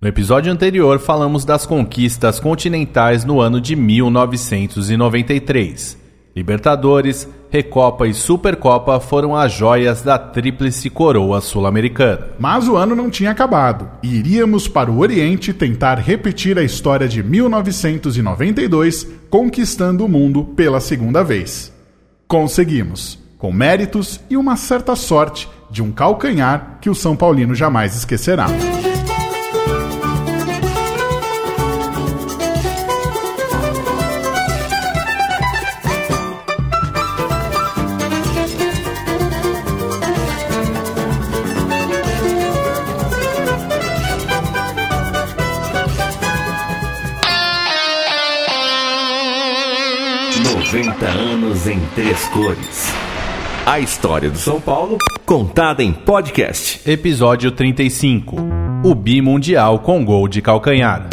No episódio anterior, falamos das conquistas continentais no ano de 1993. Libertadores, Recopa e Supercopa foram as joias da tríplice coroa sul-americana. Mas o ano não tinha acabado. Iríamos para o Oriente tentar repetir a história de 1992, conquistando o mundo pela segunda vez. Conseguimos, com méritos e uma certa sorte de um calcanhar que o São Paulino jamais esquecerá. Três cores. A história do São Paulo contada em podcast. Episódio 35. O Bi Mundial com gol de calcanhar.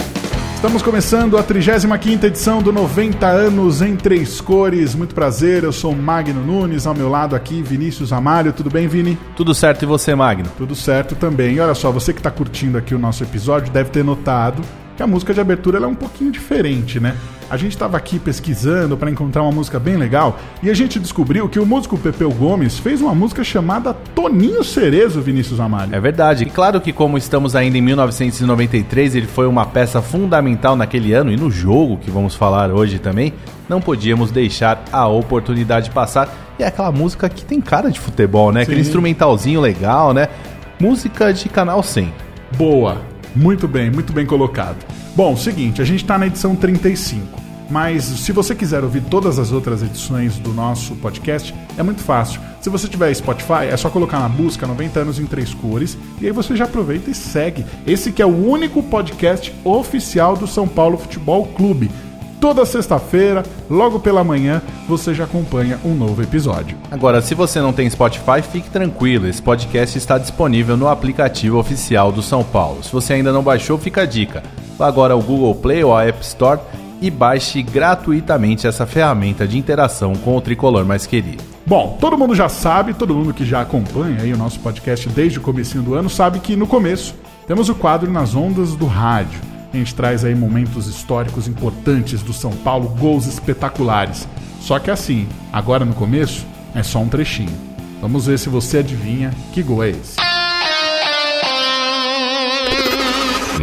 Estamos começando a 35ª edição do 90 anos em três cores. Muito prazer, eu sou Magno Nunes, ao meu lado aqui Vinícius Amário. Tudo bem, Vini? Tudo certo e você, Magno? Tudo certo também. E olha só, você que está curtindo aqui o nosso episódio deve ter notado que a música de abertura é um pouquinho diferente, né? A gente estava aqui pesquisando para encontrar uma música bem legal e a gente descobriu que o músico Pepeu Gomes fez uma música chamada Toninho Cerezo, Vinícius Amário. É verdade. E claro que como estamos ainda em 1993, ele foi uma peça fundamental naquele ano e no jogo que vamos falar hoje também, não podíamos deixar a oportunidade passar. E é aquela música que tem cara de futebol, né? Sim. Aquele instrumentalzinho legal, né? Música de canal 100. Boa. Muito bem, muito bem colocado. Bom, seguinte, a gente está na edição 35. Mas se você quiser ouvir todas as outras edições do nosso podcast, é muito fácil. Se você tiver Spotify, é só colocar na busca 90 anos em três cores e aí você já aproveita e segue. Esse que é o único podcast oficial do São Paulo Futebol Clube. Toda sexta-feira, logo pela manhã, você já acompanha um novo episódio. Agora, se você não tem Spotify, fique tranquilo, esse podcast está disponível no aplicativo oficial do São Paulo. Se você ainda não baixou, fica a dica. Vá agora ao Google Play ou à App Store e baixe gratuitamente essa ferramenta de interação com o tricolor mais querido. Bom, todo mundo já sabe, todo mundo que já acompanha aí o nosso podcast desde o começo do ano sabe que no começo temos o quadro Nas Ondas do Rádio a gente traz aí momentos históricos importantes do São Paulo, gols espetaculares. Só que assim, agora no começo, é só um trechinho. Vamos ver se você adivinha que gol é esse.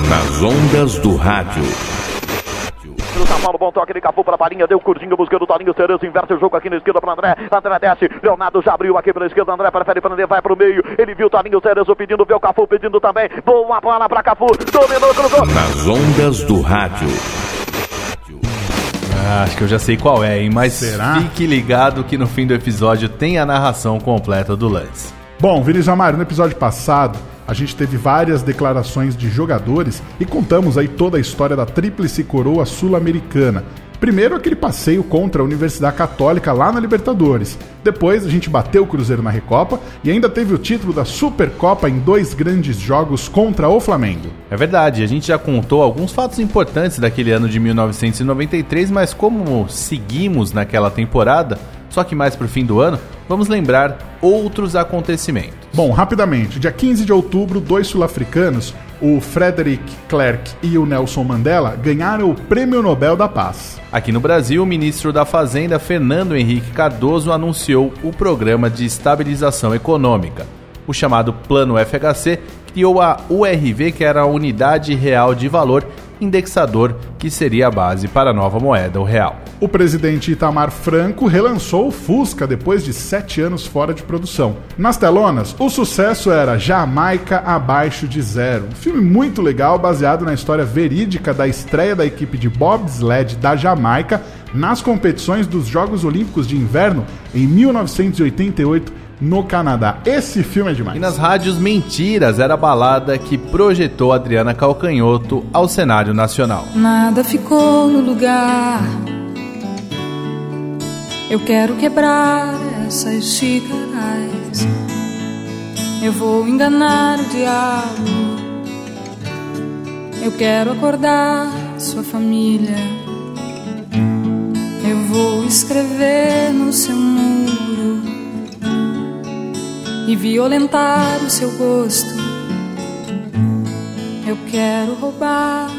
Nas ondas do rádio. Paulo, bom toque de Cafu para a balinha, deu curtinho, buscando o Toninho Cerezo, inverte o jogo aqui na esquerda para André, André desce, Leonardo já abriu aqui pela esquerda, André prefere prender, vai para o meio, ele viu o Toninho Cerezo pedindo, vê o Cafu pedindo também, boa bola para Cafu, dominou, cruzou. Nas ondas do rádio. Ah, acho que eu já sei qual é, hein? Mas Será? fique ligado que no fim do episódio tem a narração completa do lance. Bom, Vinícius Amaro, no episódio passado a gente teve várias declarações de jogadores e contamos aí toda a história da Tríplice Coroa Sul-Americana. Primeiro aquele passeio contra a Universidade Católica lá na Libertadores. Depois a gente bateu o Cruzeiro na Recopa e ainda teve o título da Supercopa em dois grandes jogos contra o Flamengo. É verdade, a gente já contou alguns fatos importantes daquele ano de 1993, mas como seguimos naquela temporada, só que mais pro fim do ano, vamos lembrar outros acontecimentos. Bom, rapidamente, dia 15 de outubro, dois sul-africanos, o Frederick Clerc e o Nelson Mandela, ganharam o Prêmio Nobel da Paz. Aqui no Brasil, o ministro da Fazenda, Fernando Henrique Cardoso, anunciou o Programa de Estabilização Econômica. O chamado Plano FHC criou a URV, que era a Unidade Real de Valor Indexador, que seria a base para a nova moeda, o real. O presidente Itamar Franco relançou o Fusca depois de sete anos fora de produção. Nas telonas, o sucesso era Jamaica Abaixo de Zero, um filme muito legal baseado na história verídica da estreia da equipe de bobsled da Jamaica nas competições dos Jogos Olímpicos de Inverno em 1988 no Canadá. Esse filme é demais. E nas rádios Mentiras era a balada que projetou Adriana Calcanhoto ao cenário nacional. Nada ficou no lugar eu quero quebrar essas xícaras. Eu vou enganar o diabo. Eu quero acordar sua família. Eu vou escrever no seu muro e violentar o seu gosto. Eu quero roubar.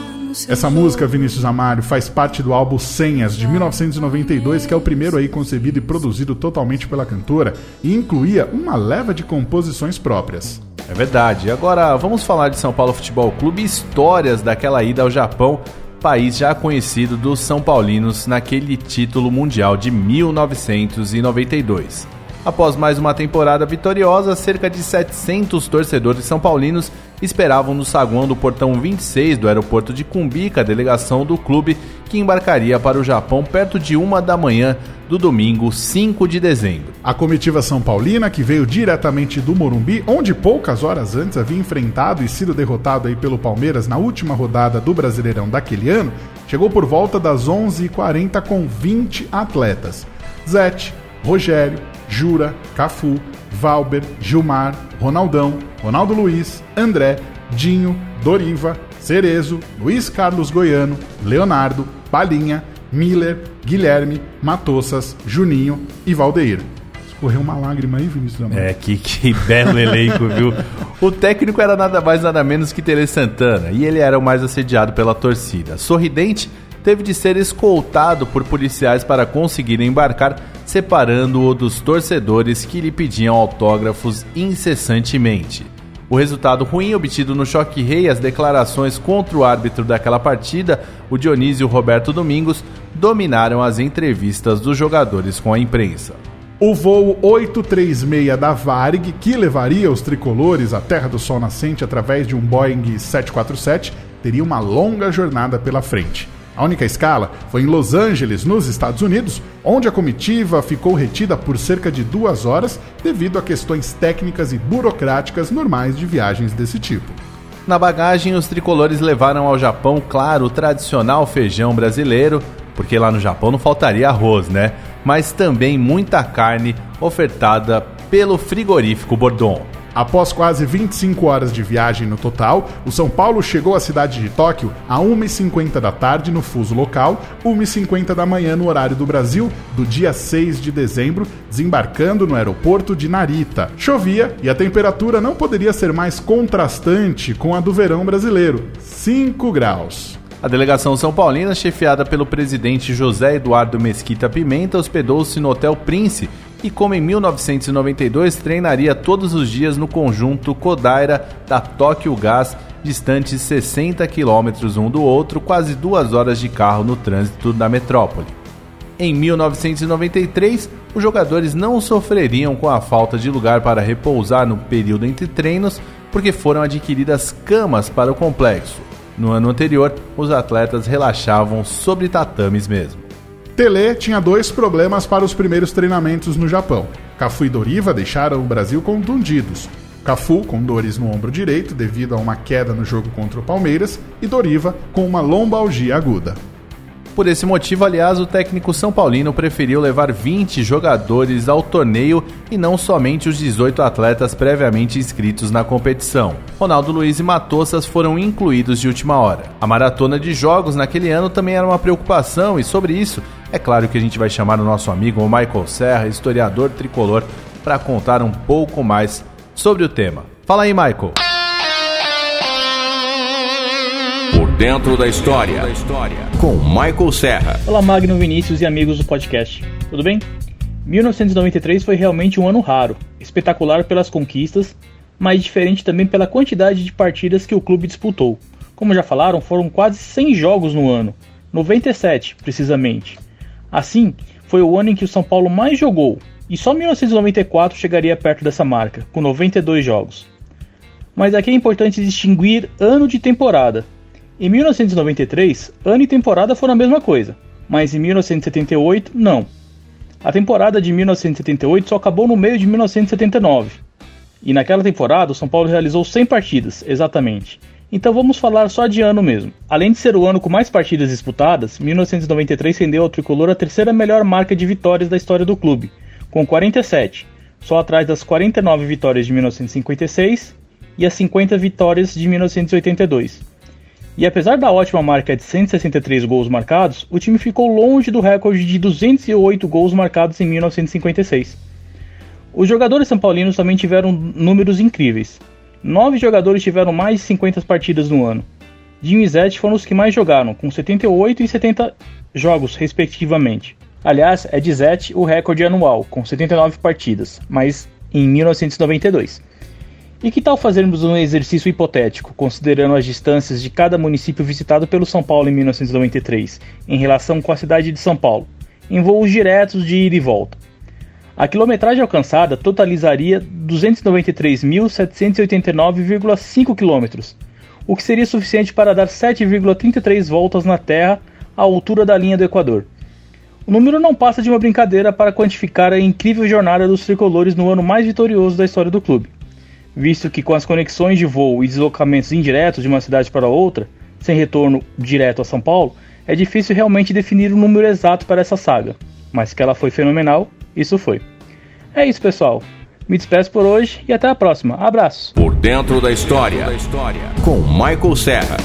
Essa música, Vinícius Amário, faz parte do álbum Senhas, de 1992, que é o primeiro aí concebido e produzido totalmente pela cantora, e incluía uma leva de composições próprias. É verdade. Agora vamos falar de São Paulo Futebol Clube e histórias daquela ida ao Japão, país já conhecido dos São Paulinos naquele título mundial de 1992. Após mais uma temporada vitoriosa, cerca de 700 torcedores são paulinos esperavam no saguão do portão 26 do aeroporto de Cumbica a delegação do clube que embarcaria para o Japão perto de uma da manhã do domingo 5 de dezembro. A comitiva São Paulina, que veio diretamente do Morumbi, onde poucas horas antes havia enfrentado e sido derrotado aí pelo Palmeiras na última rodada do Brasileirão daquele ano, chegou por volta das 11h40 com 20 atletas. Zete, Rogério, Jura, Cafu, Valber, Gilmar, Ronaldão, Ronaldo Luiz, André, Dinho, Doriva, Cerezo, Luiz Carlos Goiano, Leonardo, Palinha, Miller, Guilherme, Matossas, Juninho e Valdeir. Escorreu uma lágrima aí, Vinícius Amor. É, que, que belo elenco, viu? O técnico era nada mais nada menos que Tele Santana e ele era o mais assediado pela torcida. Sorridente, teve de ser escoltado por policiais para conseguir embarcar, separando-o dos torcedores que lhe pediam autógrafos incessantemente. O resultado ruim obtido no Choque Rei, as declarações contra o árbitro daquela partida, o Dionísio Roberto Domingos, dominaram as entrevistas dos jogadores com a imprensa. O voo 836 da Varig, que levaria os tricolores à Terra do Sol Nascente através de um Boeing 747, teria uma longa jornada pela frente. A única escala foi em Los Angeles, nos Estados Unidos, onde a comitiva ficou retida por cerca de duas horas devido a questões técnicas e burocráticas normais de viagens desse tipo. Na bagagem, os tricolores levaram ao Japão, claro, o tradicional feijão brasileiro, porque lá no Japão não faltaria arroz, né? Mas também muita carne ofertada pelo frigorífico Bordon. Após quase 25 horas de viagem no total, o São Paulo chegou à cidade de Tóquio a 1h50 da tarde no fuso local, 1h50 da manhã no horário do Brasil, do dia 6 de dezembro, desembarcando no aeroporto de Narita. Chovia e a temperatura não poderia ser mais contrastante com a do verão brasileiro, 5 graus. A delegação São Paulina, chefiada pelo presidente José Eduardo Mesquita Pimenta, hospedou-se no Hotel Prince e, como em 1992, treinaria todos os dias no conjunto Kodaira da Tóquio Gas, distantes 60 quilômetros um do outro, quase duas horas de carro no trânsito da metrópole. Em 1993, os jogadores não sofreriam com a falta de lugar para repousar no período entre treinos, porque foram adquiridas camas para o complexo. No ano anterior, os atletas relaxavam sobre tatames mesmo. Tele tinha dois problemas para os primeiros treinamentos no Japão. Cafu e Doriva deixaram o Brasil contundidos. Cafu com dores no ombro direito devido a uma queda no jogo contra o Palmeiras e Doriva com uma lombalgia aguda. Por esse motivo, aliás, o técnico São Paulino preferiu levar 20 jogadores ao torneio e não somente os 18 atletas previamente inscritos na competição. Ronaldo Luiz e Matossas foram incluídos de última hora. A maratona de jogos naquele ano também era uma preocupação e sobre isso, é claro que a gente vai chamar o nosso amigo Michael Serra, historiador tricolor, para contar um pouco mais sobre o tema. Fala aí, Michael. Dentro da história, com Michael Serra. Olá, Magno Vinícius e amigos do podcast. Tudo bem? 1993 foi realmente um ano raro, espetacular pelas conquistas, mas diferente também pela quantidade de partidas que o clube disputou. Como já falaram, foram quase 100 jogos no ano, 97 precisamente. Assim, foi o ano em que o São Paulo mais jogou, e só 1994 chegaria perto dessa marca, com 92 jogos. Mas aqui é importante distinguir ano de temporada. Em 1993, ano e temporada foram a mesma coisa, mas em 1978, não. A temporada de 1978 só acabou no meio de 1979. E naquela temporada, o São Paulo realizou 100 partidas, exatamente. Então vamos falar só de ano mesmo. Além de ser o ano com mais partidas disputadas, 1993 rendeu ao tricolor a terceira melhor marca de vitórias da história do clube, com 47, só atrás das 49 vitórias de 1956 e as 50 vitórias de 1982. E apesar da ótima marca de 163 gols marcados, o time ficou longe do recorde de 208 gols marcados em 1956. Os jogadores são paulinos também tiveram números incríveis. Nove jogadores tiveram mais de 50 partidas no ano. Dinho e Zete foram os que mais jogaram, com 78 e 70 jogos, respectivamente. Aliás, é de Zete o recorde anual, com 79 partidas, mas em 1992. E que tal fazermos um exercício hipotético, considerando as distâncias de cada município visitado pelo São Paulo em 1993, em relação com a cidade de São Paulo, em voos diretos de ida e volta? A quilometragem alcançada totalizaria 293.789,5 km, o que seria suficiente para dar 7,33 voltas na Terra à altura da linha do Equador. O número não passa de uma brincadeira para quantificar a incrível jornada dos tricolores no ano mais vitorioso da história do clube, visto que com as conexões de voo e deslocamentos indiretos de uma cidade para outra, sem retorno direto a São Paulo, é difícil realmente definir o um número exato para essa saga, mas que ela foi fenomenal, isso foi. É isso, pessoal. Me despeço por hoje e até a próxima. Abraço. Por dentro da história, com Michael Serra.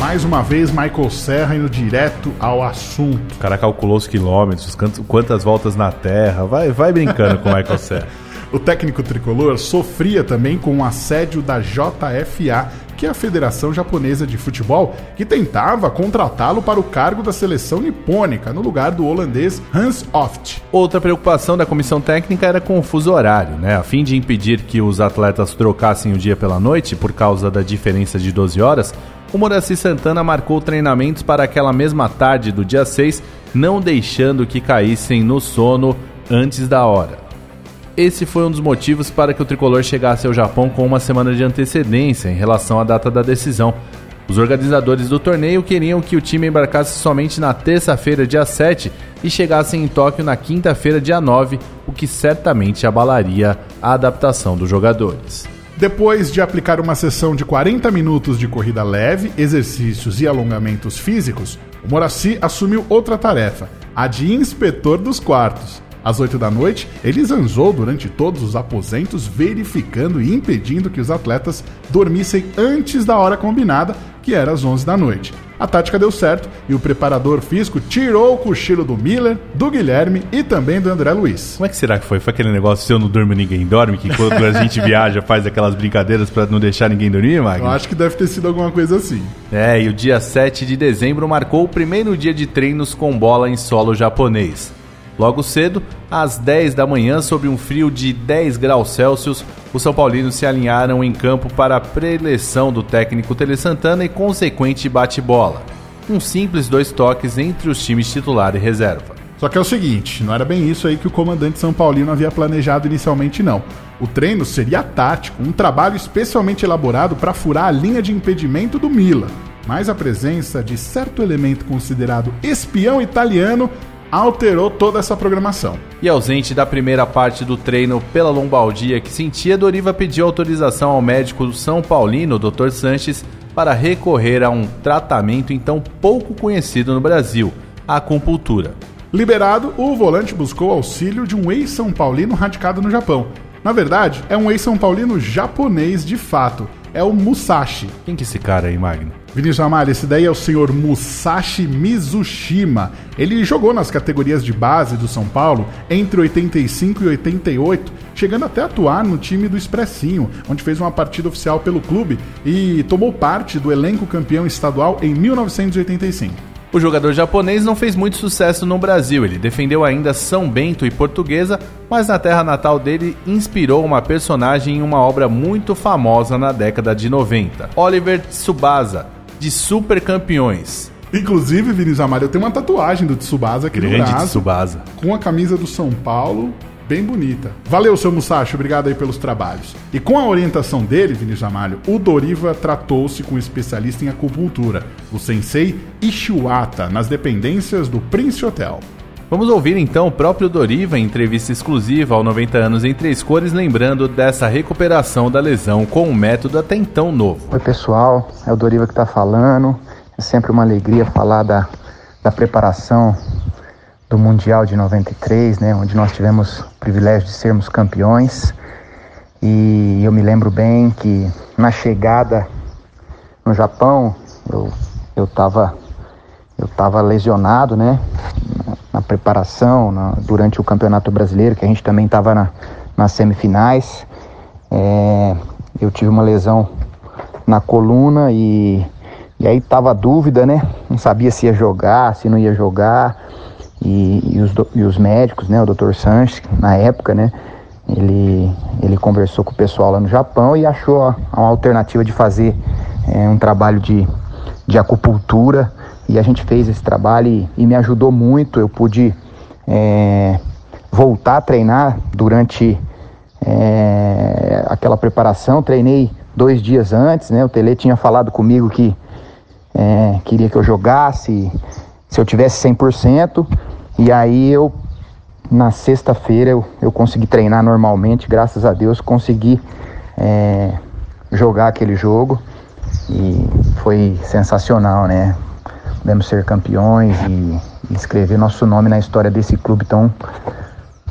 Mais uma vez, Michael Serra indo direto ao assunto. O cara calculou os quilômetros, quantas voltas na Terra. Vai, vai brincando com o Michael Serra. O técnico tricolor sofria também com o assédio da JFA, que é a Federação Japonesa de Futebol, que tentava contratá-lo para o cargo da seleção nipônica, no lugar do holandês Hans Oft. Outra preocupação da comissão técnica era com o fuso horário, né? A fim de impedir que os atletas trocassem o dia pela noite por causa da diferença de 12 horas, o Moraci Santana marcou treinamentos para aquela mesma tarde do dia 6, não deixando que caíssem no sono antes da hora. Esse foi um dos motivos para que o tricolor chegasse ao Japão com uma semana de antecedência em relação à data da decisão. Os organizadores do torneio queriam que o time embarcasse somente na terça-feira, dia 7, e chegasse em Tóquio na quinta-feira, dia 9, o que certamente abalaria a adaptação dos jogadores. Depois de aplicar uma sessão de 40 minutos de corrida leve, exercícios e alongamentos físicos, o Moraci assumiu outra tarefa, a de inspetor dos quartos. Às 8 da noite, ele zanzou durante todos os aposentos, verificando e impedindo que os atletas dormissem antes da hora combinada, que era às 11 da noite. A tática deu certo e o preparador físico tirou o cochilo do Miller, do Guilherme e também do André Luiz. Como é que será que foi? Foi aquele negócio se eu não durmo ninguém dorme, que quando a gente viaja faz aquelas brincadeiras para não deixar ninguém dormir, Magno? Eu acho que deve ter sido alguma coisa assim. É, e o dia 7 de dezembro marcou o primeiro dia de treinos com bola em solo japonês. Logo cedo, às 10 da manhã, sob um frio de 10 graus Celsius, os São Paulinos se alinharam em campo para a preleção do técnico Tele Santana e consequente bate-bola. Um simples dois toques entre os times titular e reserva. Só que é o seguinte, não era bem isso aí que o comandante São Paulino havia planejado inicialmente não. O treino seria tático, um trabalho especialmente elaborado para furar a linha de impedimento do Mila. Mas a presença de certo elemento considerado espião italiano alterou toda essa programação. E ausente da primeira parte do treino pela lombalgia que sentia, Doriva pediu autorização ao médico São Paulino, Dr. Sanches, para recorrer a um tratamento então pouco conhecido no Brasil, a acupuntura. Liberado, o volante buscou auxílio de um ex-São Paulino radicado no Japão. Na verdade, é um ex-São Paulino japonês de fato. É o Musashi. Quem que é esse cara aí, Magno? Vinícius Amaro, esse daí é o senhor Musashi Mizushima. Ele jogou nas categorias de base do São Paulo entre 85 e 88, chegando até a atuar no time do Expressinho, onde fez uma partida oficial pelo clube e tomou parte do elenco campeão estadual em 1985. O jogador japonês não fez muito sucesso no Brasil. Ele defendeu ainda São Bento e Portuguesa, mas na terra natal dele inspirou uma personagem em uma obra muito famosa na década de 90, Oliver Tsubasa, de Super Campeões. Inclusive, Vinícius Amaro, eu tenho uma tatuagem do Tsubasa aqui Grande no braço. Tsubasa. Com a camisa do São Paulo, bem bonita. Valeu, seu Musashi, obrigado aí pelos trabalhos. E com a orientação dele, Vinícius Amalho, o Doriva tratou-se com um especialista em acupuntura, o sensei Ishiwata, nas dependências do Prince Hotel. Vamos ouvir então o próprio Doriva em entrevista exclusiva ao 90 anos em três cores, lembrando dessa recuperação da lesão com um método até então novo. Oi pessoal, é o Doriva que está falando. É sempre uma alegria falar da, da preparação do Mundial de 93, né, onde nós tivemos o privilégio de sermos campeões. E eu me lembro bem que na chegada no Japão, eu eu estava eu tava lesionado, né, preparação, na, durante o Campeonato Brasileiro, que a gente também estava na, nas semifinais. É, eu tive uma lesão na coluna e, E aí tava a dúvida, né? Não sabia se ia jogar, se não ia jogar. E, e, os, e os médicos, né? O Dr. Sanches, na época, né? Ele, ele conversou com o pessoal lá no Japão e achou uma alternativa de fazer é, um trabalho de, de acupuntura. E a gente fez esse trabalho e, e me ajudou muito. Eu pude é, voltar a treinar durante é, aquela preparação. Treinei dois dias antes, né? O Tele tinha falado comigo que é, queria que eu jogasse se eu tivesse 100%. E aí eu, na sexta-feira, eu, eu consegui treinar normalmente, graças a Deus, consegui é, jogar aquele jogo. E foi sensacional, né? Podemos ser campeões e, e escrever nosso nome na história desse clube tão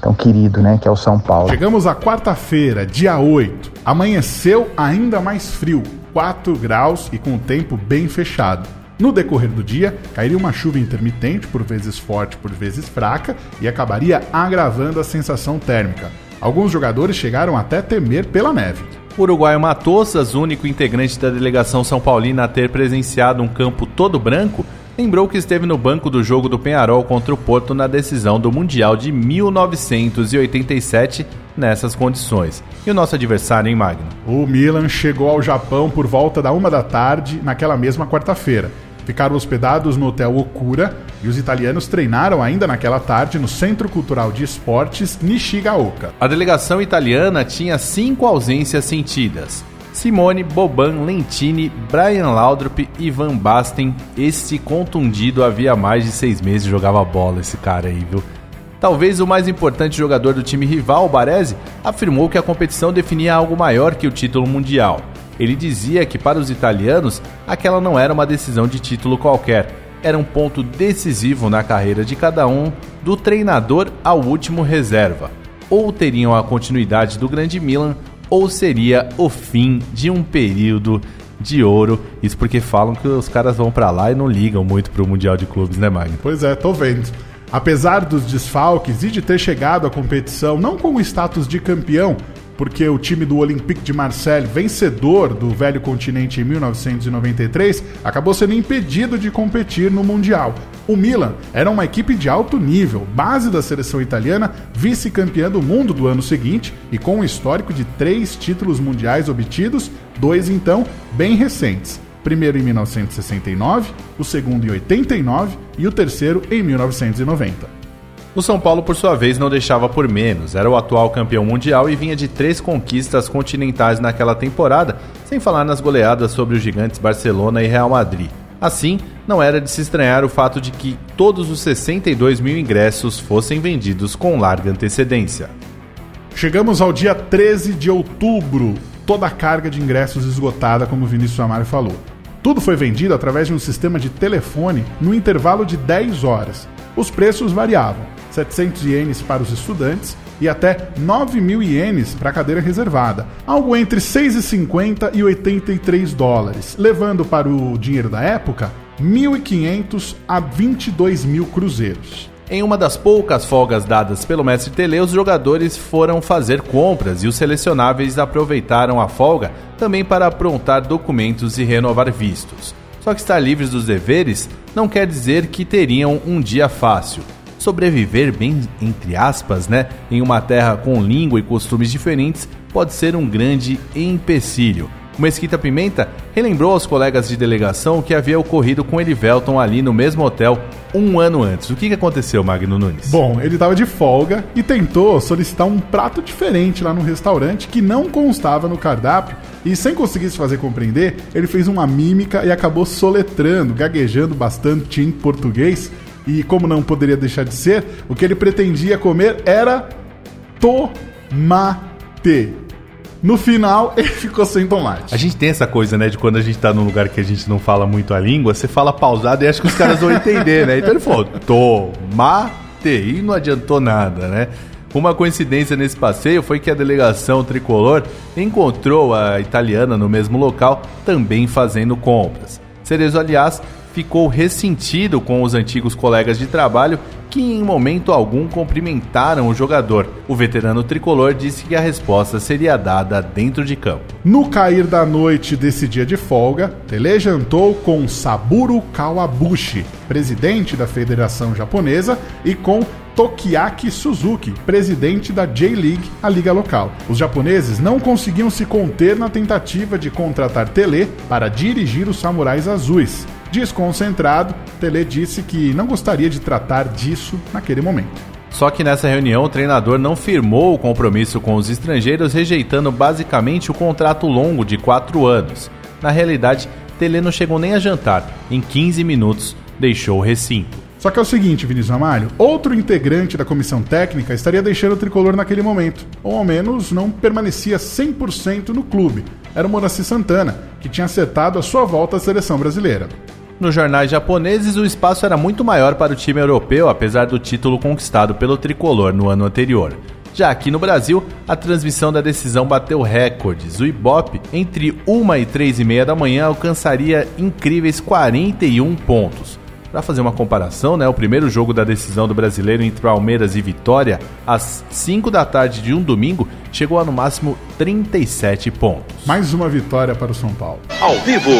tão querido, né, que é o São Paulo. Chegamos à quarta-feira, dia 8. Amanheceu ainda mais frio, 4 graus e com o tempo bem fechado. No decorrer do dia, cairia uma chuva intermitente, por vezes forte, por vezes fraca, e acabaria agravando a sensação térmica. Alguns jogadores chegaram até temer pela neve. O uruguaio Matossas, único integrante da delegação São Paulina a ter presenciado um campo todo branco, lembrou que esteve no banco do jogo do Penharol contra o Porto na decisão do Mundial de 1987 nessas condições. E o nosso adversário, em Magno? O Milan chegou ao Japão por volta da uma da tarde naquela mesma quarta-feira. Ficaram hospedados no Hotel Okura e os italianos treinaram ainda naquela tarde no Centro Cultural de Esportes Nishigaoka. A delegação italiana tinha cinco ausências sentidas. Simone, Boban, Lentini, Brian Laudrup e Van Basten. Esse contundido havia mais de seis meses jogava bola, esse cara aí, viu? Talvez o mais importante jogador do time rival, Baresi, afirmou que a competição definia algo maior que o título mundial. Ele dizia que para os italianos aquela não era uma decisão de título qualquer, era um ponto decisivo na carreira de cada um, do treinador ao último reserva. Ou teriam a continuidade do grande Milan, ou seria o fim de um período de ouro. Isso porque falam que os caras vão para lá e não ligam muito pro Mundial de Clubes, né, Magno? Pois é, tô vendo. Apesar dos desfalques e de ter chegado à competição não com o status de campeão, porque o time do Olympique de Marseille, vencedor do velho continente em 1993, acabou sendo impedido de competir no Mundial. O Milan era uma equipe de alto nível, base da seleção italiana, vice-campeã do mundo do ano seguinte e com um histórico de três títulos mundiais obtidos, dois então bem recentes. Primeiro em 1969, o segundo em 89 e o terceiro em 1990. O São Paulo, por sua vez, não deixava por menos. Era o atual campeão mundial e vinha de três conquistas continentais naquela temporada, sem falar nas goleadas sobre os gigantes Barcelona e Real Madrid. Assim, não era de se estranhar o fato de que todos os 62 mil ingressos fossem vendidos com larga antecedência. Chegamos ao dia 13 de outubro, toda a carga de ingressos esgotada, como o Vinícius Amaro falou. Tudo foi vendido através de um sistema de telefone no intervalo de 10 horas. Os preços variavam, 700 ienes para os estudantes e até 9 mil ienes para a cadeira reservada, algo entre 6,50 e 83 dólares, levando para o dinheiro da época 1.500 a 22 mil cruzeiros. Em uma das poucas folgas dadas pelo mestre Tele, os jogadores foram fazer compras e os selecionáveis aproveitaram a folga também para aprontar documentos e renovar vistos. Só que estar livres dos deveres não quer dizer que teriam um dia fácil sobreviver bem entre aspas, né, em uma terra com língua e costumes diferentes pode ser um grande empecilho. Mesquita Pimenta relembrou aos colegas de delegação o que havia ocorrido com Elivelton ali no mesmo hotel um ano antes. O que aconteceu, Magno Nunes? Bom, ele estava de folga e tentou solicitar um prato diferente lá no restaurante que não constava no cardápio e, sem conseguir se fazer compreender, ele fez uma mímica e acabou soletrando, gaguejando bastante em português e como não poderia deixar de ser, o que ele pretendia comer era tomate. No final, ele ficou sem tomate. A gente tem essa coisa, né, de quando a gente tá num lugar que a gente não fala muito a língua, você fala pausado e acha que os caras vão entender, né? Então ele falou, tomate, e não adiantou nada, né? Uma coincidência nesse passeio foi que a delegação tricolor encontrou a italiana no mesmo local, também fazendo compras. Cerezo, aliás, ficou ressentido com os antigos colegas de trabalho que em momento algum cumprimentaram o jogador. O veterano tricolor disse que a resposta seria dada dentro de campo. No cair da noite desse dia de folga, Tele jantou com Saburo Kawabushi, presidente da Federação Japonesa, e com Tokiaki Suzuki, presidente da J-League, a liga local. Os japoneses não conseguiam se conter na tentativa de contratar Tele para dirigir os Samurais Azuis. Desconcentrado, Tele disse que não gostaria de tratar disso naquele momento. Só que nessa reunião o treinador não firmou o compromisso com os estrangeiros, rejeitando basicamente o contrato longo de quatro anos. Na realidade, Tele não chegou nem a jantar. Em 15 minutos, deixou o recinto. Só que é o seguinte, Vinícius Amalho, outro integrante da comissão técnica estaria deixando o tricolor naquele momento, ou ao menos não permanecia 100% no clube. Era o Moraci Santana, que tinha acertado a sua volta à seleção brasileira. Nos jornais japoneses, o espaço era muito maior para o time europeu, apesar do título conquistado pelo tricolor no ano anterior. Já aqui no Brasil, a transmissão da decisão bateu recordes. O Ibope, entre 1 e 3 e meia da manhã, alcançaria incríveis 41 pontos. Para fazer uma comparação, né, o primeiro jogo da decisão do brasileiro entre Palmeiras e Vitória, às 5 da tarde de um domingo, chegou a no máximo 37 pontos. Mais uma vitória para o São Paulo. Ao vivo,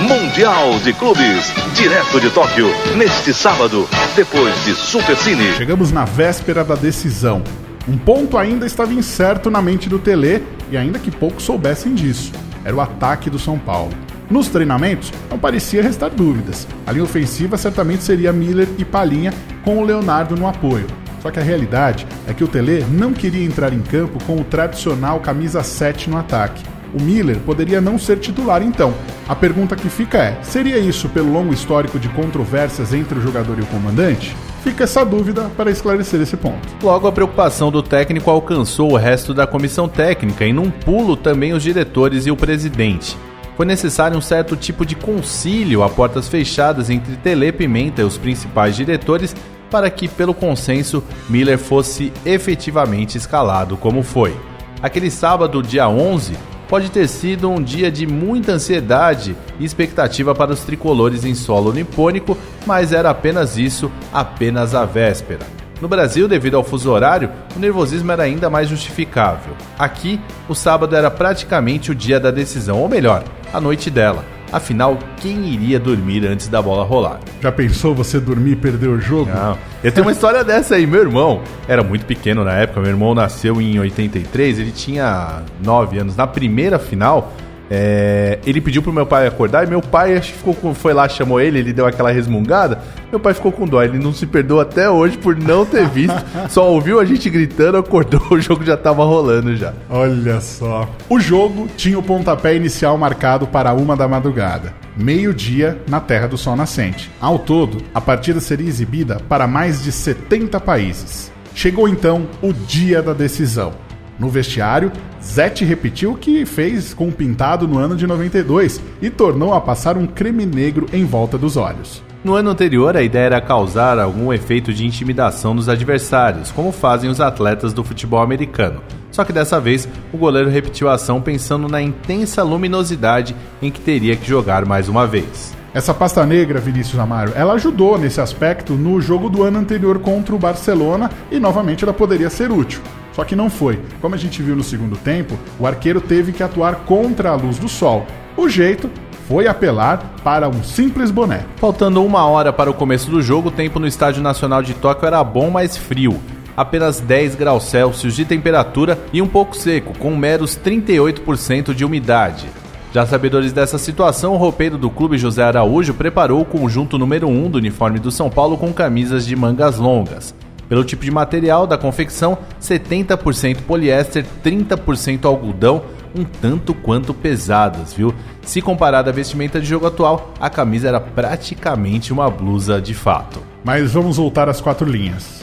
Mundial de Clubes, direto de Tóquio, neste sábado, depois de Super Cine. Chegamos na véspera da decisão. Um ponto ainda estava incerto na mente do Tele e ainda que poucos soubessem disso. Era o ataque do São Paulo. Nos treinamentos, não parecia restar dúvidas. A linha ofensiva certamente seria Miller e Palinha, com o Leonardo no apoio. Só que a realidade é que o Tele não queria entrar em campo com o tradicional camisa 7 no ataque. O Miller poderia não ser titular então. A pergunta que fica é: seria isso pelo longo histórico de controvérsias entre o jogador e o comandante? Fica essa dúvida para esclarecer esse ponto. Logo, a preocupação do técnico alcançou o resto da comissão técnica e, num pulo, também os diretores e o presidente foi necessário um certo tipo de concílio a portas fechadas entre Tele Pimenta e os principais diretores para que, pelo consenso, Miller fosse efetivamente escalado como foi. Aquele sábado, dia 11, pode ter sido um dia de muita ansiedade e expectativa para os tricolores em solo nipônico, mas era apenas isso, apenas a véspera. No Brasil, devido ao fuso horário, o nervosismo era ainda mais justificável. Aqui, o sábado era praticamente o dia da decisão, ou melhor, a noite dela. Afinal, quem iria dormir antes da bola rolar? Já pensou você dormir e perder o jogo? Não. Eu tenho uma história dessa aí. Meu irmão era muito pequeno na época. Meu irmão nasceu em 83, ele tinha 9 anos. Na primeira final, é, ele pediu pro meu pai acordar e meu pai acho que ficou com, foi lá, chamou ele, ele deu aquela resmungada. Meu pai ficou com dó, ele não se perdoa até hoje por não ter visto. só ouviu a gente gritando, acordou, o jogo já tava rolando já. Olha só. O jogo tinha o pontapé inicial marcado para uma da madrugada, meio-dia na Terra do Sol Nascente. Ao todo, a partida seria exibida para mais de 70 países. Chegou então o dia da decisão. No vestiário, Zete repetiu o que fez com o pintado no ano de 92 e tornou a passar um creme negro em volta dos olhos. No ano anterior, a ideia era causar algum efeito de intimidação nos adversários, como fazem os atletas do futebol americano. Só que dessa vez, o goleiro repetiu a ação pensando na intensa luminosidade em que teria que jogar mais uma vez. Essa pasta negra, Vinícius Amaro, ela ajudou nesse aspecto no jogo do ano anterior contra o Barcelona e novamente ela poderia ser útil. Só que não foi. Como a gente viu no segundo tempo, o arqueiro teve que atuar contra a luz do sol. O jeito foi apelar para um simples boné. Faltando uma hora para o começo do jogo, o tempo no Estádio Nacional de Tóquio era bom, mas frio. Apenas 10 graus Celsius de temperatura e um pouco seco, com meros 38% de umidade. Já sabedores dessa situação, o roupeiro do clube José Araújo preparou o conjunto número 1 do uniforme do São Paulo com camisas de mangas longas. Pelo tipo de material da confecção, 70% poliéster, 30% algodão, um tanto quanto pesadas, viu? Se comparada à vestimenta de jogo atual, a camisa era praticamente uma blusa de fato. Mas vamos voltar às quatro linhas.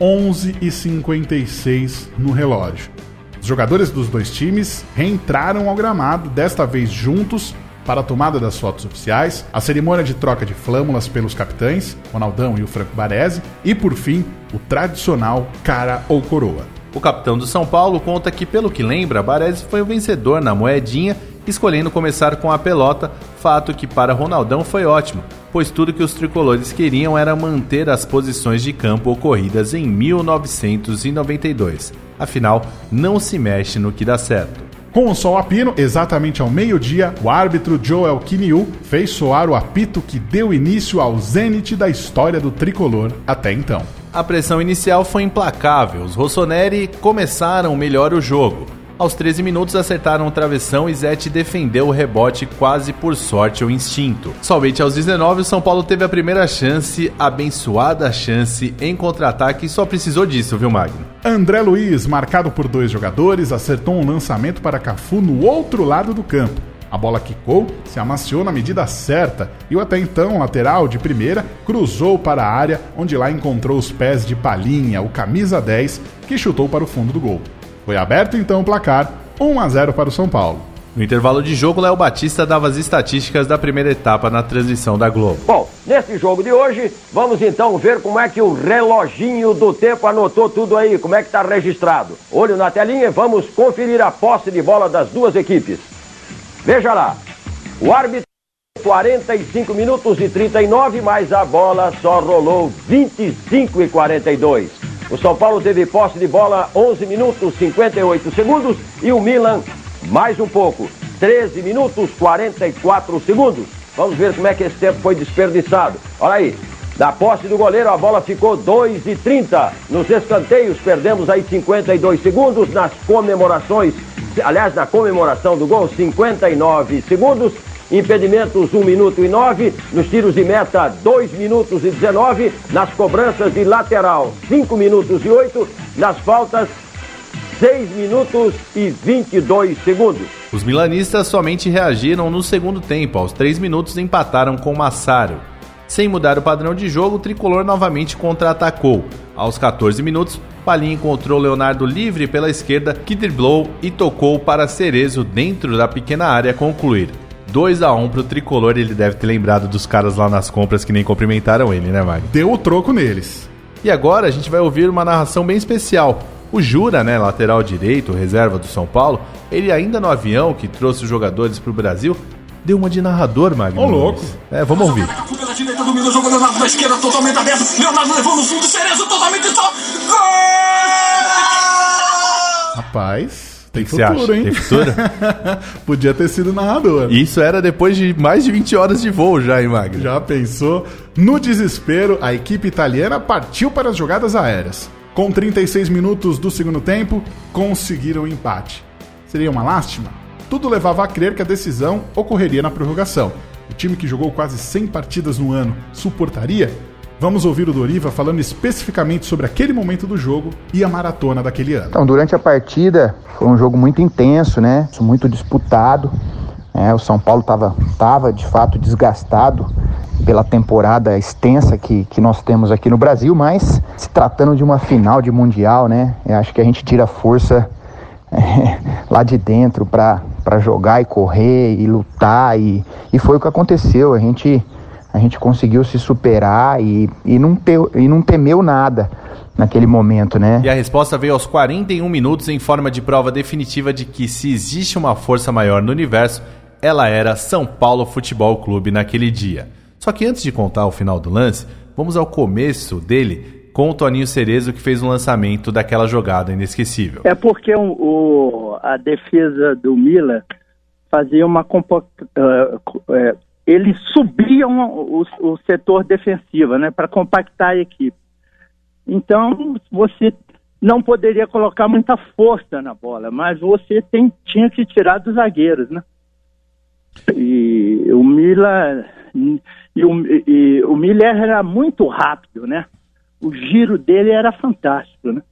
11 e 56 no relógio. Os jogadores dos dois times reentraram ao gramado, desta vez juntos, para a tomada das fotos oficiais, a cerimônia de troca de flâmulas pelos capitães, Ronaldão e o Franco Baresi, e por fim, o tradicional cara ou coroa. O capitão do São Paulo conta que, pelo que lembra, Baresi foi o vencedor na moedinha escolhendo começar com a pelota, fato que para Ronaldão foi ótimo, pois tudo que os tricolores queriam era manter as posições de campo ocorridas em 1992. Afinal, não se mexe no que dá certo. Com o sol a pino, exatamente ao meio-dia, o árbitro Joel Kiniu fez soar o apito que deu início ao zênite da história do tricolor até então. A pressão inicial foi implacável, os Rossoneri começaram melhor o jogo. Aos 13 minutos acertaram o travessão e Zete defendeu o rebote quase por sorte ou instinto. Somente aos 19 o São Paulo teve a primeira chance, abençoada chance em contra-ataque e só precisou disso, viu Magno? André Luiz, marcado por dois jogadores, acertou um lançamento para Cafu no outro lado do campo. A bola quicou, se amaciou na medida certa e o até então lateral de primeira cruzou para a área, onde lá encontrou os pés de Palinha, o camisa 10, que chutou para o fundo do gol. Foi aberto então o placar, 1 a 0 para o São Paulo. No intervalo de jogo, Léo Batista dava as estatísticas da primeira etapa na transmissão da Globo. Bom, nesse jogo de hoje, vamos então ver como é que o reloginho do tempo anotou tudo aí, como é que está registrado. Olho na telinha, vamos conferir a posse de bola das duas equipes. Veja lá, o árbitro 45 minutos e 39, mas a bola só rolou 25 e 42. O São Paulo teve posse de bola 11 minutos 58 segundos e o Milan mais um pouco, 13 minutos 44 segundos. Vamos ver como é que esse tempo foi desperdiçado. Olha aí, da posse do goleiro a bola ficou 2 e 30. Nos escanteios perdemos aí 52 segundos. Nas comemorações, aliás, na comemoração do gol, 59 segundos. Impedimentos 1 minuto e 9, nos tiros de meta 2 minutos e 19, nas cobranças de lateral 5 minutos e 8, nas faltas 6 minutos e 22 segundos. Os milanistas somente reagiram no segundo tempo, aos 3 minutos empataram com Massaro. Sem mudar o padrão de jogo, o tricolor novamente contra-atacou. Aos 14 minutos, Palinha encontrou Leonardo livre pela esquerda, que driblou e tocou para Cerezo dentro da pequena área concluir. 2 a 1 pro tricolor, ele deve ter lembrado dos caras lá nas compras que nem cumprimentaram ele, né, Magno? Deu o troco neles. E agora a gente vai ouvir uma narração bem especial. O Jura, né, lateral direito, reserva do São Paulo, ele ainda no avião que trouxe os jogadores pro Brasil, deu uma de narrador, Magno. Ô, louco. É, vamos ouvir. Pela direita, domina o jogo, Leonardo da esquerda, totalmente aberto. Leonardo levou no fundo, Cerezo totalmente só. Gol! Rapaz. Tem futuro, hein? Tem futuro? Podia ter sido narrador. Isso era depois de mais de 20 horas de voo já, hein, Magno? Já pensou? No desespero, a equipe italiana partiu para as jogadas aéreas. Com 36 minutos do segundo tempo, conseguiram o empate. Seria uma lástima? Tudo levava a crer que a decisão ocorreria na prorrogação. O time que jogou quase 100 partidas no ano suportaria? Vamos ouvir o Doriva falando especificamente sobre aquele momento do jogo e a maratona daquele ano. Então, durante a partida, foi um jogo muito intenso, né? Muito disputado. É, o São Paulo estava tava, de fato desgastado pela temporada extensa que, que nós temos aqui no Brasil, mas se tratando de uma final de Mundial, né? Eu acho que a gente tira força é, lá de dentro para jogar e correr e lutar e, e foi o que aconteceu. A gente a gente conseguiu se superar e, e, não, te, e não temeu nada naquele momento, né? E a resposta veio aos 41 minutos em forma de prova definitiva de que se existe uma força maior no universo, ela era São Paulo Futebol Clube naquele dia. Só que antes de contar o final do lance, vamos ao começo dele com o Toninho Cerezo que fez um lançamento daquela jogada inesquecível. É porque o, o a defesa do Milan fazia uma compo, uh, uh, eles subiam o, o setor defensivo, né, para compactar a equipe. Então, você não poderia colocar muita força na bola, mas você tem, tinha que tirar dos zagueiros, né? E o Mila e o, e o Miller era muito rápido, né? O giro dele era fantástico, né?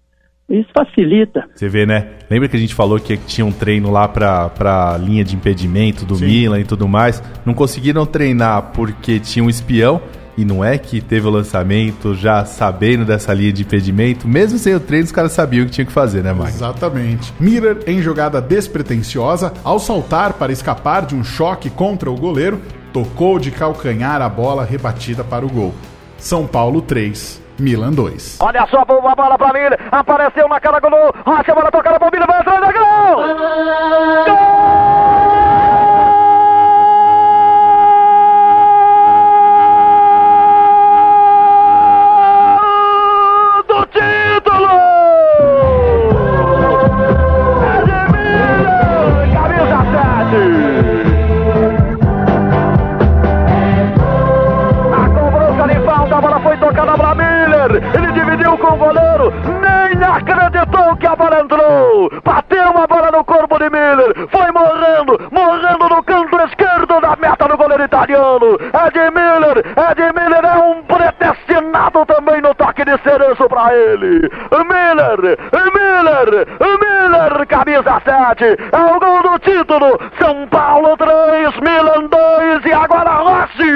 Isso facilita. Você vê, né? Lembra que a gente falou que tinha um treino lá pra, pra linha de impedimento do Sim. Milan e tudo mais? Não conseguiram treinar porque tinha um espião. E não é que teve o lançamento já sabendo dessa linha de impedimento. Mesmo sem o treino, os caras sabiam o que tinha que fazer, né, Mike? Exatamente. Miller, em jogada despretensiosa, ao saltar para escapar de um choque contra o goleiro, tocou de calcanhar a bola rebatida para o gol. São Paulo 3, Milan 2. Olha só, a bola pra Miller, apareceu na cara do gol, Rocha, bola tocada pro Miller, vai atrás, gol! Gol! De Miller. Foi morrendo, morrendo no canto esquerdo da meta do goleiro italiano. De Miller, de Miller. É um predestinado também no toque de cereço para ele. Miller, Miller, Miller, camisa 7. É o gol do título. São Paulo 3, Milan 2 e agora Rossi.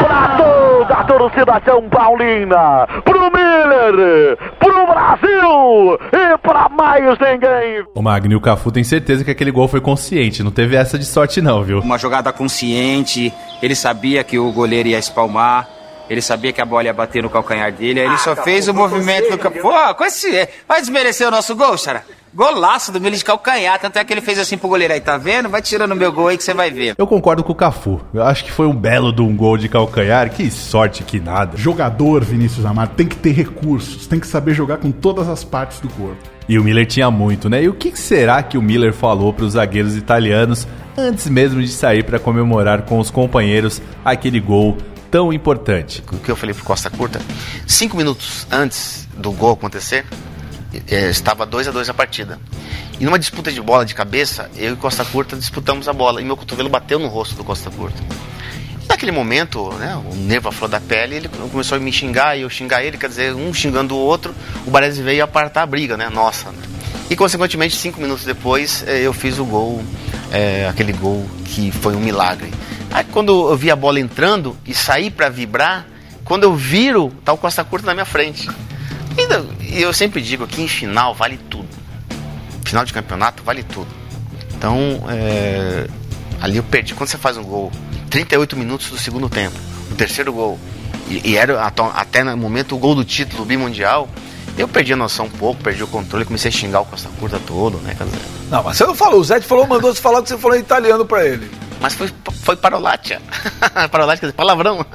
Para toda a torcida São Paulina, pro Miller, pro Brasil e para mais ninguém. O Magno e o Cafu tem certeza que aquele gol foi consciente, não teve essa de sorte não, viu? Uma jogada consciente, ele sabia que o goleiro ia espalmar. Ele sabia que a bola ia bater no calcanhar dele, aí ele só fez o movimento do campo. Pô, com esse. Vai desmerecer o nosso gol, Xara? Golaço do Miller de calcanhar. Tanto é que ele fez assim pro goleiro aí, tá vendo? Vai tirando o meu gol aí que você vai ver. Eu concordo com o Cafu. Eu acho que foi um belo de um gol de calcanhar. Que sorte que nada. Jogador, Vinícius Amaro, tem que ter recursos, tem que saber jogar com todas as partes do corpo. E o Miller tinha muito, né? E o que será que o Miller falou para os zagueiros italianos antes mesmo de sair para comemorar com os companheiros aquele gol tão importante? O que eu falei pro Costa Curta, cinco minutos antes do gol acontecer, é, estava 2 a 2 a partida. E numa disputa de bola de cabeça, eu e Costa Curta disputamos a bola e meu cotovelo bateu no rosto do Costa Curta. Naquele momento, né, o nervo à flor da pele, ele começou a me xingar e eu xingar ele, quer dizer, um xingando o outro, o Baresi veio apartar a briga, né, nossa. Né? E consequentemente, cinco minutos depois, é, eu fiz o gol, é, aquele gol que foi um milagre. Aí quando eu vi a bola entrando e saí para vibrar, quando eu viro, tá o Costa Curta na minha frente. E eu sempre digo que em final vale tudo. Final de campeonato vale tudo. Então, é, ali eu perdi. Quando você faz um gol, 38 minutos do segundo tempo, o terceiro gol, e, e era até no momento o gol do título bimundial, eu perdi a noção um pouco, perdi o controle, comecei a xingar o Costa Curta todo, né? Não, mas você não falou, o Zé falou, mandou você falar que você falou em italiano pra ele. Mas foi, foi parolatia. parolatia, quer dizer, palavrão.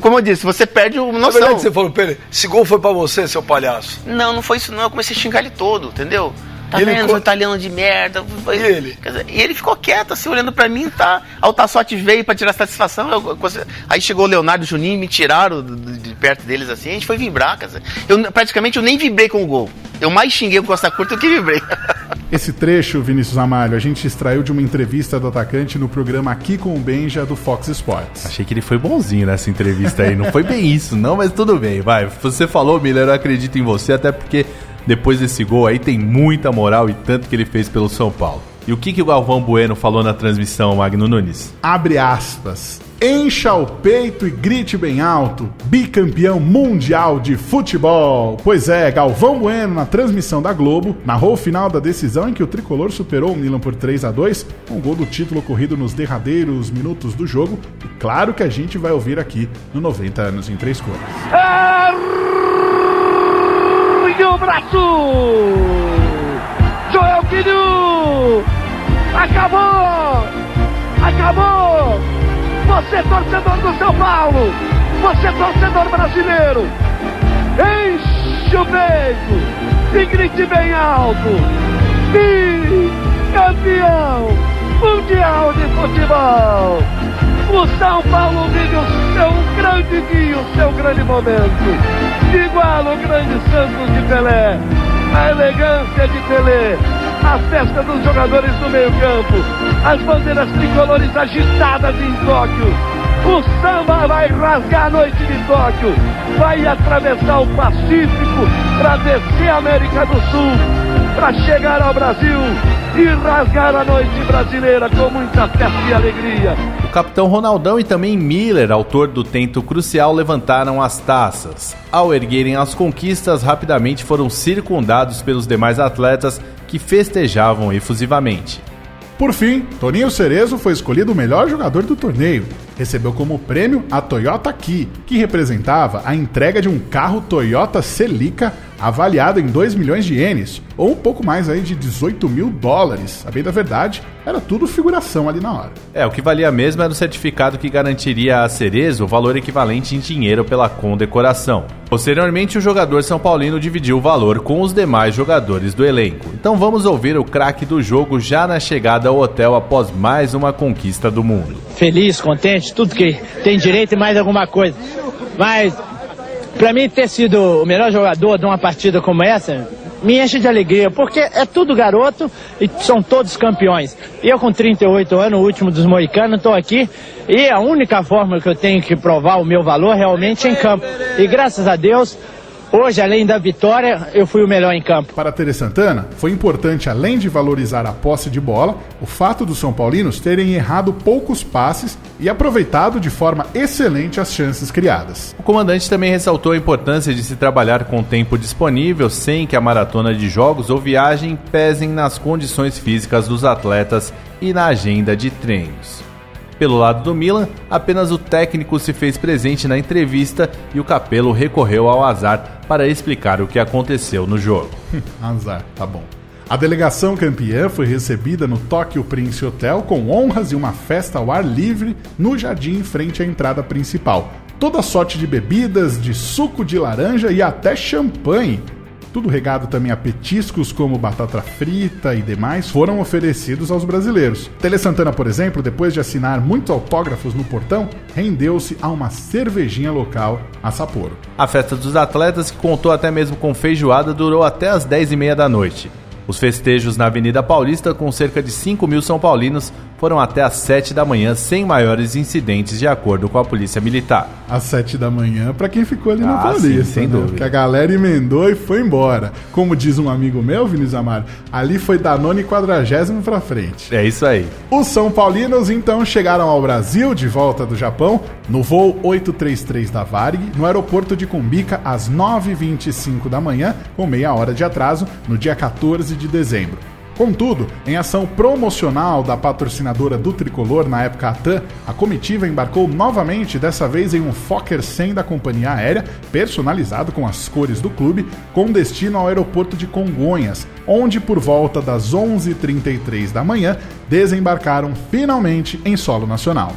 Como eu disse, você perde o noção. É verdade que você falou, Pele, esse gol foi pra você, seu palhaço. Não, não foi isso não. Eu comecei a xingar ele todo, entendeu? Tá ele vendo, co... italiano de merda. E ele? Dizer, e ele ficou quieto, assim, olhando pra mim, tá? A Altassote veio pra tirar satisfação. Eu, aí chegou o Leonardo e o Juninho, me tiraram de, perto deles, assim, a gente foi vibrar, quer dizer. Eu, praticamente eu nem vibrei com o gol. Eu mais xinguei o Costa Curta do que vibrei. Esse trecho, Vinícius Amalho, a gente extraiu de uma entrevista do atacante no programa Aqui com o Benja do Fox Sports. Achei que ele foi bonzinho nessa entrevista aí. Não foi bem isso, não, mas tudo bem, vai. Você falou, Miller, eu acredito em você, até porque depois desse gol aí tem muita moral e tanto que ele fez pelo São Paulo. E o que, que o Galvão Bueno falou na transmissão, Magno Nunes? Abre aspas. Encha o peito e grite bem alto. Bicampeão mundial de futebol. Pois é, Galvão Bueno, na transmissão da Globo, narrou o final da decisão em que o tricolor superou o Milan por 3 a 2 com o gol do título ocorrido nos derradeiros minutos do jogo. E claro que a gente vai ouvir aqui no 90 anos em três cores. Ergue o braço! Joel Quinho! Acabou! Acabou! Você torcedor do São Paulo, você torcedor brasileiro, enche o peito e grite bem alto. Campeão mundial de futebol. O São Paulo vive o seu grande dia, o seu grande momento. Igual o grande Santos de Pelé, a elegância de Pelé, a festa dos jogadores do meio campo, as bandeiras tricolores agitadas em Tóquio. O samba vai rasgar a noite de Tóquio, vai atravessar o Pacífico para descer a América do Sul, para chegar ao Brasil e rasgar a noite brasileira com muita festa e alegria. O capitão Ronaldão e também Miller, autor do tento crucial, levantaram as taças. Ao erguerem as conquistas, rapidamente foram circundados pelos demais atletas que festejavam efusivamente. Por fim, Toninho Cerezo foi escolhido o melhor jogador do torneio. Recebeu como prêmio a Toyota Key, que representava a entrega de um carro Toyota Celica avaliado em 2 milhões de ienes, ou um pouco mais aí de 18 mil dólares. A bem da verdade, era tudo figuração ali na hora. É, o que valia mesmo era o certificado que garantiria a Cerezo o valor equivalente em dinheiro pela condecoração. Posteriormente, o jogador São Paulino dividiu o valor com os demais jogadores do elenco. Então vamos ouvir o craque do jogo já na chegada ao hotel após mais uma conquista do mundo. Feliz, contente, tudo que tem direito e mais alguma coisa. Mas, para mim, ter sido o melhor jogador de uma partida como essa, me enche de alegria, porque é tudo garoto e são todos campeões. Eu com 38 anos, o último dos moicanos, estou aqui e a única forma que eu tenho que provar o meu valor realmente é em campo. E graças a Deus, Hoje, além da vitória, eu fui o melhor em campo. Para Tere Santana, foi importante, além de valorizar a posse de bola, o fato dos São Paulinos terem errado poucos passes e aproveitado de forma excelente as chances criadas. O comandante também ressaltou a importância de se trabalhar com o tempo disponível, sem que a maratona de jogos ou viagem pesem nas condições físicas dos atletas e na agenda de treinos. Pelo lado do Milan, apenas o técnico se fez presente na entrevista e o Capello recorreu ao azar para explicar o que aconteceu no jogo. azar, tá bom. A delegação campeã foi recebida no Tokyo Prince Hotel com honras e uma festa ao ar livre no jardim em frente à entrada principal. Toda sorte de bebidas, de suco de laranja e até champanhe tudo regado também a petiscos como batata frita e demais, foram oferecidos aos brasileiros. Tele Santana, por exemplo, depois de assinar muitos autógrafos no portão, rendeu-se a uma cervejinha local a Sapporo. A festa dos atletas, que contou até mesmo com feijoada, durou até as 10 e meia da noite. Os festejos na Avenida Paulista, com cerca de 5 mil São Paulinos, foram até às 7 da manhã, sem maiores incidentes, de acordo com a Polícia Militar. Às 7 da manhã, para quem ficou ali na Ah, Paulista, sim, sem né? dúvida. Porque a galera emendou e foi embora. Como diz um amigo meu, Vinícius Amaro, ali foi Danone quadragésimo pra frente. É isso aí. Os São Paulinos então chegaram ao Brasil de volta do Japão no voo 833 da Varig, no aeroporto de Cumbica às 9h25 da manhã, com meia hora de atraso, no dia 14 de dezembro. Contudo, em ação promocional da patrocinadora do tricolor na época ATAN, a comitiva embarcou novamente, dessa vez em um Fokker 100 da companhia aérea, personalizado com as cores do clube, com destino ao aeroporto de Congonhas, onde por volta das 11h33 da manhã desembarcaram finalmente em solo nacional.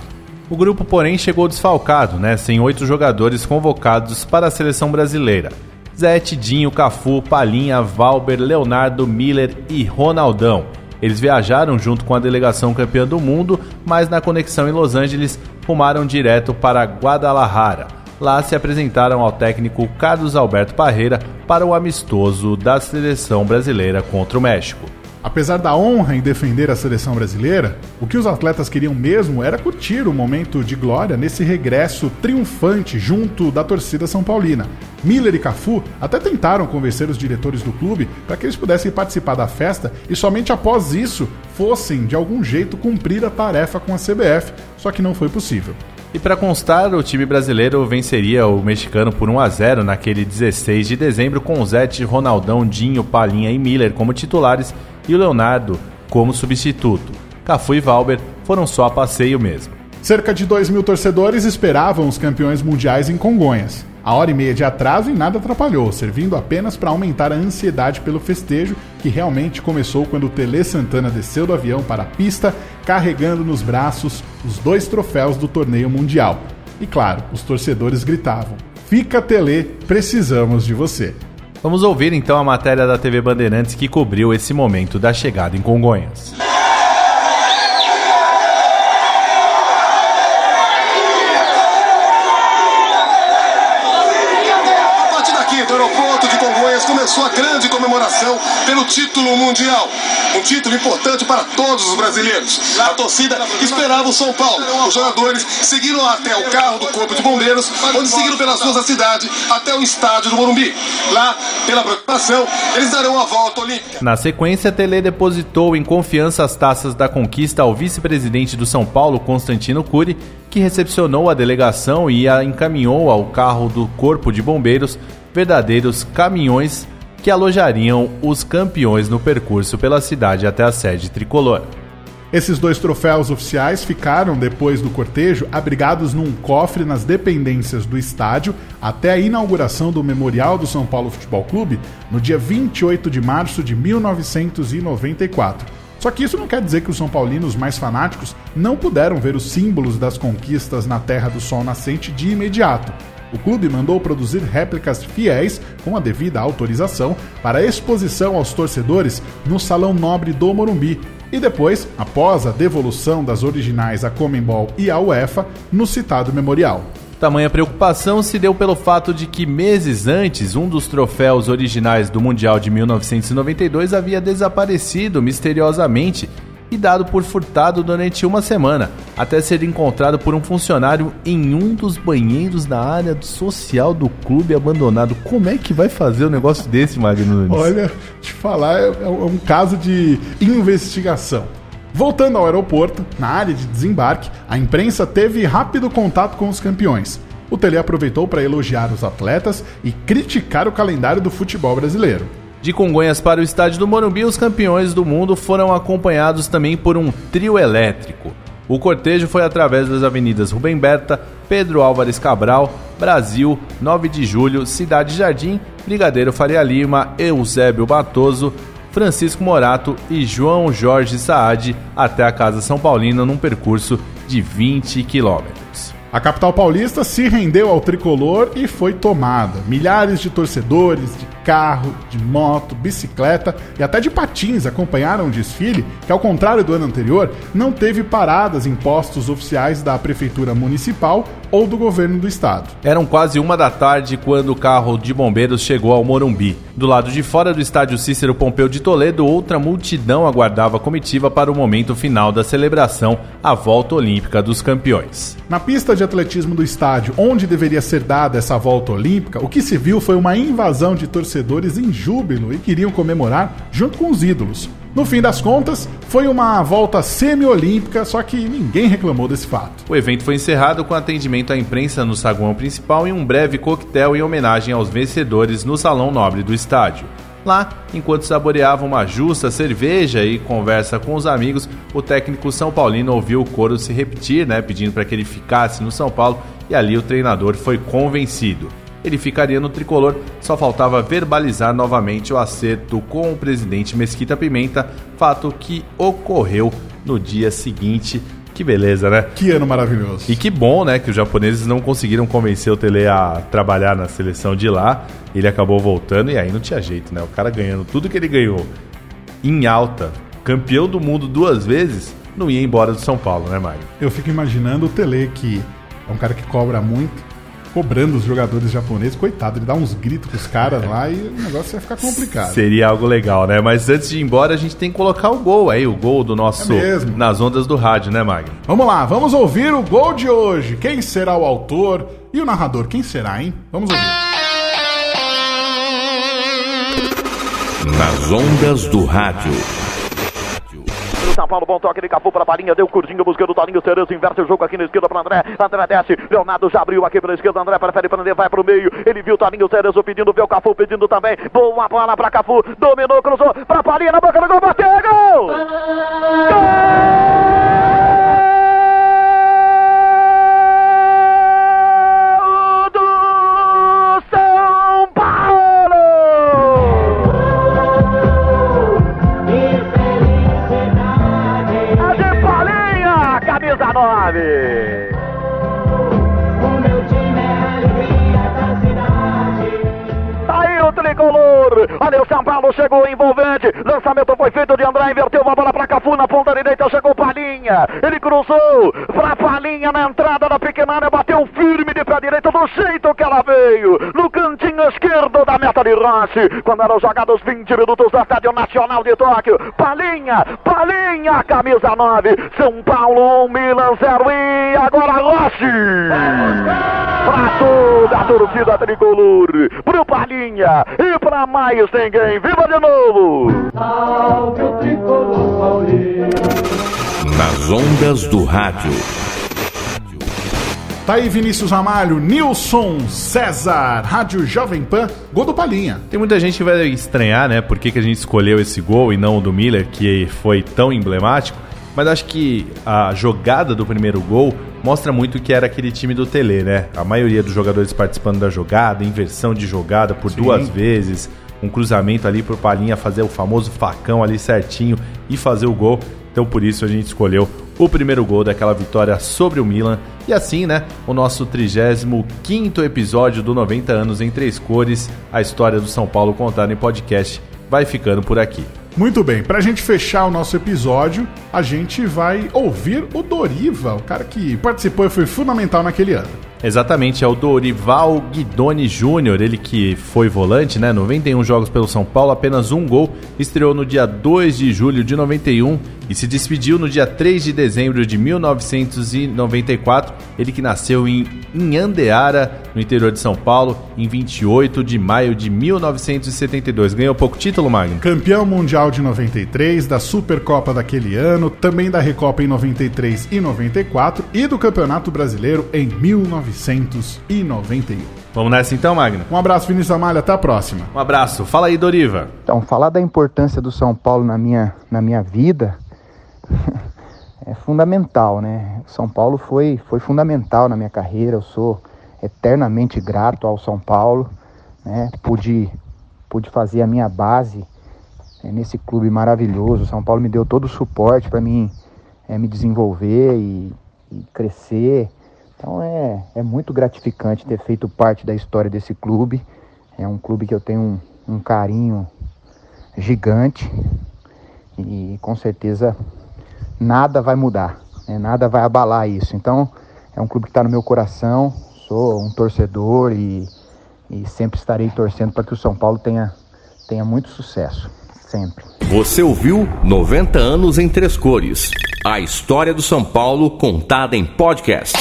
O grupo, porém, chegou desfalcado, né, sem oito jogadores convocados para a seleção brasileira. Zé, Tidinho, Cafu, Palinha, Valber, Leonardo, Miller e Ronaldão. Eles viajaram junto com a delegação campeã do mundo, mas na conexão em Los Angeles rumaram direto para Guadalajara. Lá se apresentaram ao técnico Carlos Alberto Parreira para o amistoso da seleção brasileira contra o México. Apesar da honra em defender a seleção brasileira, o que os atletas queriam mesmo era curtir o momento de glória nesse regresso triunfante junto da torcida São Paulina. Miller e Cafu até tentaram convencer os diretores do clube para que eles pudessem participar da festa e somente após isso fossem de algum jeito cumprir a tarefa com a CBF, só que não foi possível. E para constar, o time brasileiro venceria o mexicano por 1 a 0 naquele 16 de dezembro com Zete, Ronaldão, Dinho, Palinha e Miller como titulares e o Leonardo como substituto. Cafu e Valber foram só a passeio mesmo. Cerca de 2 mil torcedores esperavam os campeões mundiais em Congonhas. A hora e meia de atraso em nada atrapalhou, servindo apenas para aumentar a ansiedade pelo festejo, que realmente começou quando o Tele Santana desceu do avião para a pista, carregando nos braços os dois troféus do torneio mundial. E claro, os torcedores gritavam: Fica Tele, precisamos de você. Vamos ouvir então a matéria da TV Bandeirantes que cobriu esse momento da chegada em Congonhas. A partir daqui, do aeroporto de Congonhas, começou a grande comemoração pelo título mundial. Um título importante para todos os brasileiros. A torcida esperava o São Paulo. Os jogadores seguiram até o carro do Corpo de Bombeiros, onde seguiram pelas ruas da cidade até o estádio do Morumbi. Lá, pela preocupação, eles darão a volta olímpica. Na sequência, Tele depositou em confiança as taças da conquista ao vice-presidente do São Paulo, Constantino Cury, que recepcionou a delegação e a encaminhou ao carro do Corpo de Bombeiros, verdadeiros caminhões que alojariam os campeões no percurso pela cidade até a sede tricolor. Esses dois troféus oficiais ficaram, depois do cortejo, abrigados num cofre nas dependências do estádio até a inauguração do Memorial do São Paulo Futebol Clube no dia 28 de março de 1994. Só que isso não quer dizer que os São Paulinos mais fanáticos não puderam ver os símbolos das conquistas na Terra do Sol Nascente de imediato. O clube mandou produzir réplicas fiéis, com a devida autorização, para exposição aos torcedores no Salão Nobre do Morumbi, e depois, após a devolução das originais à Comembol e à UEFA, no citado memorial. Tamanha preocupação se deu pelo fato de que meses antes um dos troféus originais do Mundial de 1992 havia desaparecido misteriosamente e dado por furtado durante uma semana, até ser encontrado por um funcionário em um dos banheiros da área social do clube abandonado. Como é que vai fazer um negócio desse, Magno Nunes? Olha, te falar, é, é um caso de investigação. Voltando ao aeroporto, na área de desembarque, a imprensa teve rápido contato com os campeões. O Tele aproveitou para elogiar os atletas e criticar o calendário do futebol brasileiro. De Congonhas para o estádio do Morumbi, os campeões do mundo foram acompanhados também por um trio elétrico. O cortejo foi através das avenidas Rubem Berta, Pedro Álvares Cabral, Brasil, 9 de Julho, Cidade Jardim, Brigadeiro Faria Lima, Eusébio Batoso, Francisco Morato e João Jorge Saad até a Casa São Paulina num percurso de 20 quilômetros. A capital paulista se rendeu ao tricolor e foi tomada. Milhares de torcedores de carro, de moto, bicicleta e até de patins acompanharam o desfile, que, ao contrário do ano anterior, não teve paradas em postos oficiais da Prefeitura Municipal ou do governo do estado. Eram quase uma da tarde quando o carro de bombeiros chegou ao Morumbi. Do lado de fora do estádio Cícero Pompeu de Toledo, outra multidão aguardava a comitiva para o momento final da celebração, a volta olímpica dos campeões. Na pista de atletismo do estádio, onde deveria ser dada essa volta olímpica, o que se viu foi uma invasão de torcedores em júbilo e queriam comemorar junto com os ídolos. No fim das contas, foi uma volta semi-olímpica, só que ninguém reclamou desse fato. O evento foi encerrado com atendimento à imprensa no saguão principal e um breve coquetel em homenagem aos vencedores no salão nobre do estádio. Lá, enquanto saboreava uma justa cerveja e conversa com os amigos, o técnico São Paulino ouviu o coro se repetir, né, pedindo para que ele ficasse no São Paulo, e ali o treinador foi convencido ele ficaria no tricolor. Só faltava verbalizar novamente o acerto com o presidente Mesquita Pimenta, fato que ocorreu no dia seguinte. Que beleza, né? Que ano maravilhoso. E que bom, né? Que os japoneses não conseguiram convencer o Tele a trabalhar na seleção de lá. Ele acabou voltando e aí não tinha jeito, né? O cara ganhando tudo que ele ganhou em alta, campeão do mundo duas vezes, não ia embora do São Paulo, né, Mário? Eu fico imaginando o Tele, que é um cara que cobra muito, cobrando os jogadores japoneses. Coitado, ele dá uns gritos com os caras lá e o negócio vai ficar complicado. Seria algo legal, né? Mas antes de ir embora, a gente tem que colocar o gol aí, o gol do nosso É nas ondas do rádio, né, Magno? Vamos lá, vamos ouvir o gol de hoje. Quem será o autor e o narrador? Quem será, hein? Vamos ouvir. Nas ondas do rádio. São Paulo, bom toque de Cafu para a balinha, deu curtinho, buscando o Toninho Cerezo, inverte o jogo aqui na esquerda para André, André desce, Leonardo já abriu aqui pela esquerda, André prefere prender, vai para o meio, ele viu o Toninho Cerezo pedindo, viu o Cafu pedindo também, boa bola para Cafu, dominou, cruzou, para a balinha, na boca do gol, bateu, gol! Gol 9. Tá aí o tricolor. Olha, o São Paulo chegou envolvente. Lançamento foi feito de André, inverteu uma bola para Cafu na ponta direita. Chegou Palinha. Ele cruzou pra Palinha na entrada da pequena área. Bateu firme de pé direito do jeito que ela veio. No cantinho esquerdo da meta de Rossi. Quando eram jogados 20 minutos do Estádio Nacional de Tóquio. Palinha, Palinha, camisa 9. São Paulo 1, Milan 0 e agora Rossi. Pra toda a torcida tricolor. Pro Palinha e pra mais ninguém. Viva de novo! Nas ondas do rádio. Tá aí Vinícius Ramalho, Nilson César, Rádio Jovem Pan, gol do Palinha. Tem muita gente que vai estranhar, né? Por que, que a gente escolheu esse gol e não o do Miller, que foi tão emblemático. Mas acho que a jogada do primeiro gol mostra muito que era aquele time do Tele, né? A maioria dos jogadores participando da jogada, inversão de jogada por Sim. duas vezes, um cruzamento ali pro Palinha fazer o famoso facão ali certinho e fazer o gol. Então por isso a gente escolheu o primeiro gol daquela vitória sobre o Milan. E assim, né, o nosso 35 episódio do 90 anos em três cores, a história do São Paulo contada em podcast, vai ficando por aqui. Muito bem, pra gente fechar o nosso episódio, a gente vai ouvir o Doriva, o cara que participou e foi fundamental naquele ano. Exatamente, é o Dorival Guidoni Júnior, ele que foi volante, né? 91 jogos pelo São Paulo, apenas um gol, estreou no dia 2 de julho de 91 e se despediu no dia 3 de dezembro de 1994. Ele que nasceu em Inhandeara, no interior de São Paulo, em 28 de maio de 1972. Ganhou pouco título, Magno? Campeão mundial de 93, da Supercopa daquele ano, também da Recopa em 93 e 94 e do Campeonato Brasileiro em 1991. Vamos nessa então, Magno? Um abraço, Vinícius Amalha, até a próxima. Um abraço. Fala aí, Doriva. Então, falar da importância do São Paulo na minha, na minha vida é fundamental, né? São Paulo foi, foi fundamental na minha carreira. Eu sou eternamente grato ao São Paulo, né? Pude, pude fazer a minha base é, nesse clube maravilhoso. O São Paulo me deu todo o suporte para mim é, me desenvolver e, e, crescer. Então é, é muito gratificante ter feito parte da história desse clube. É um clube que eu tenho um, um carinho gigante e com certeza nada vai mudar, né? nada vai abalar isso. Então, é um clube que está no meu coração, sou um torcedor e, e sempre estarei torcendo para que o São Paulo tenha, tenha muito sucesso, sempre. Você ouviu 90 anos em três cores. A história do São Paulo contada em podcast.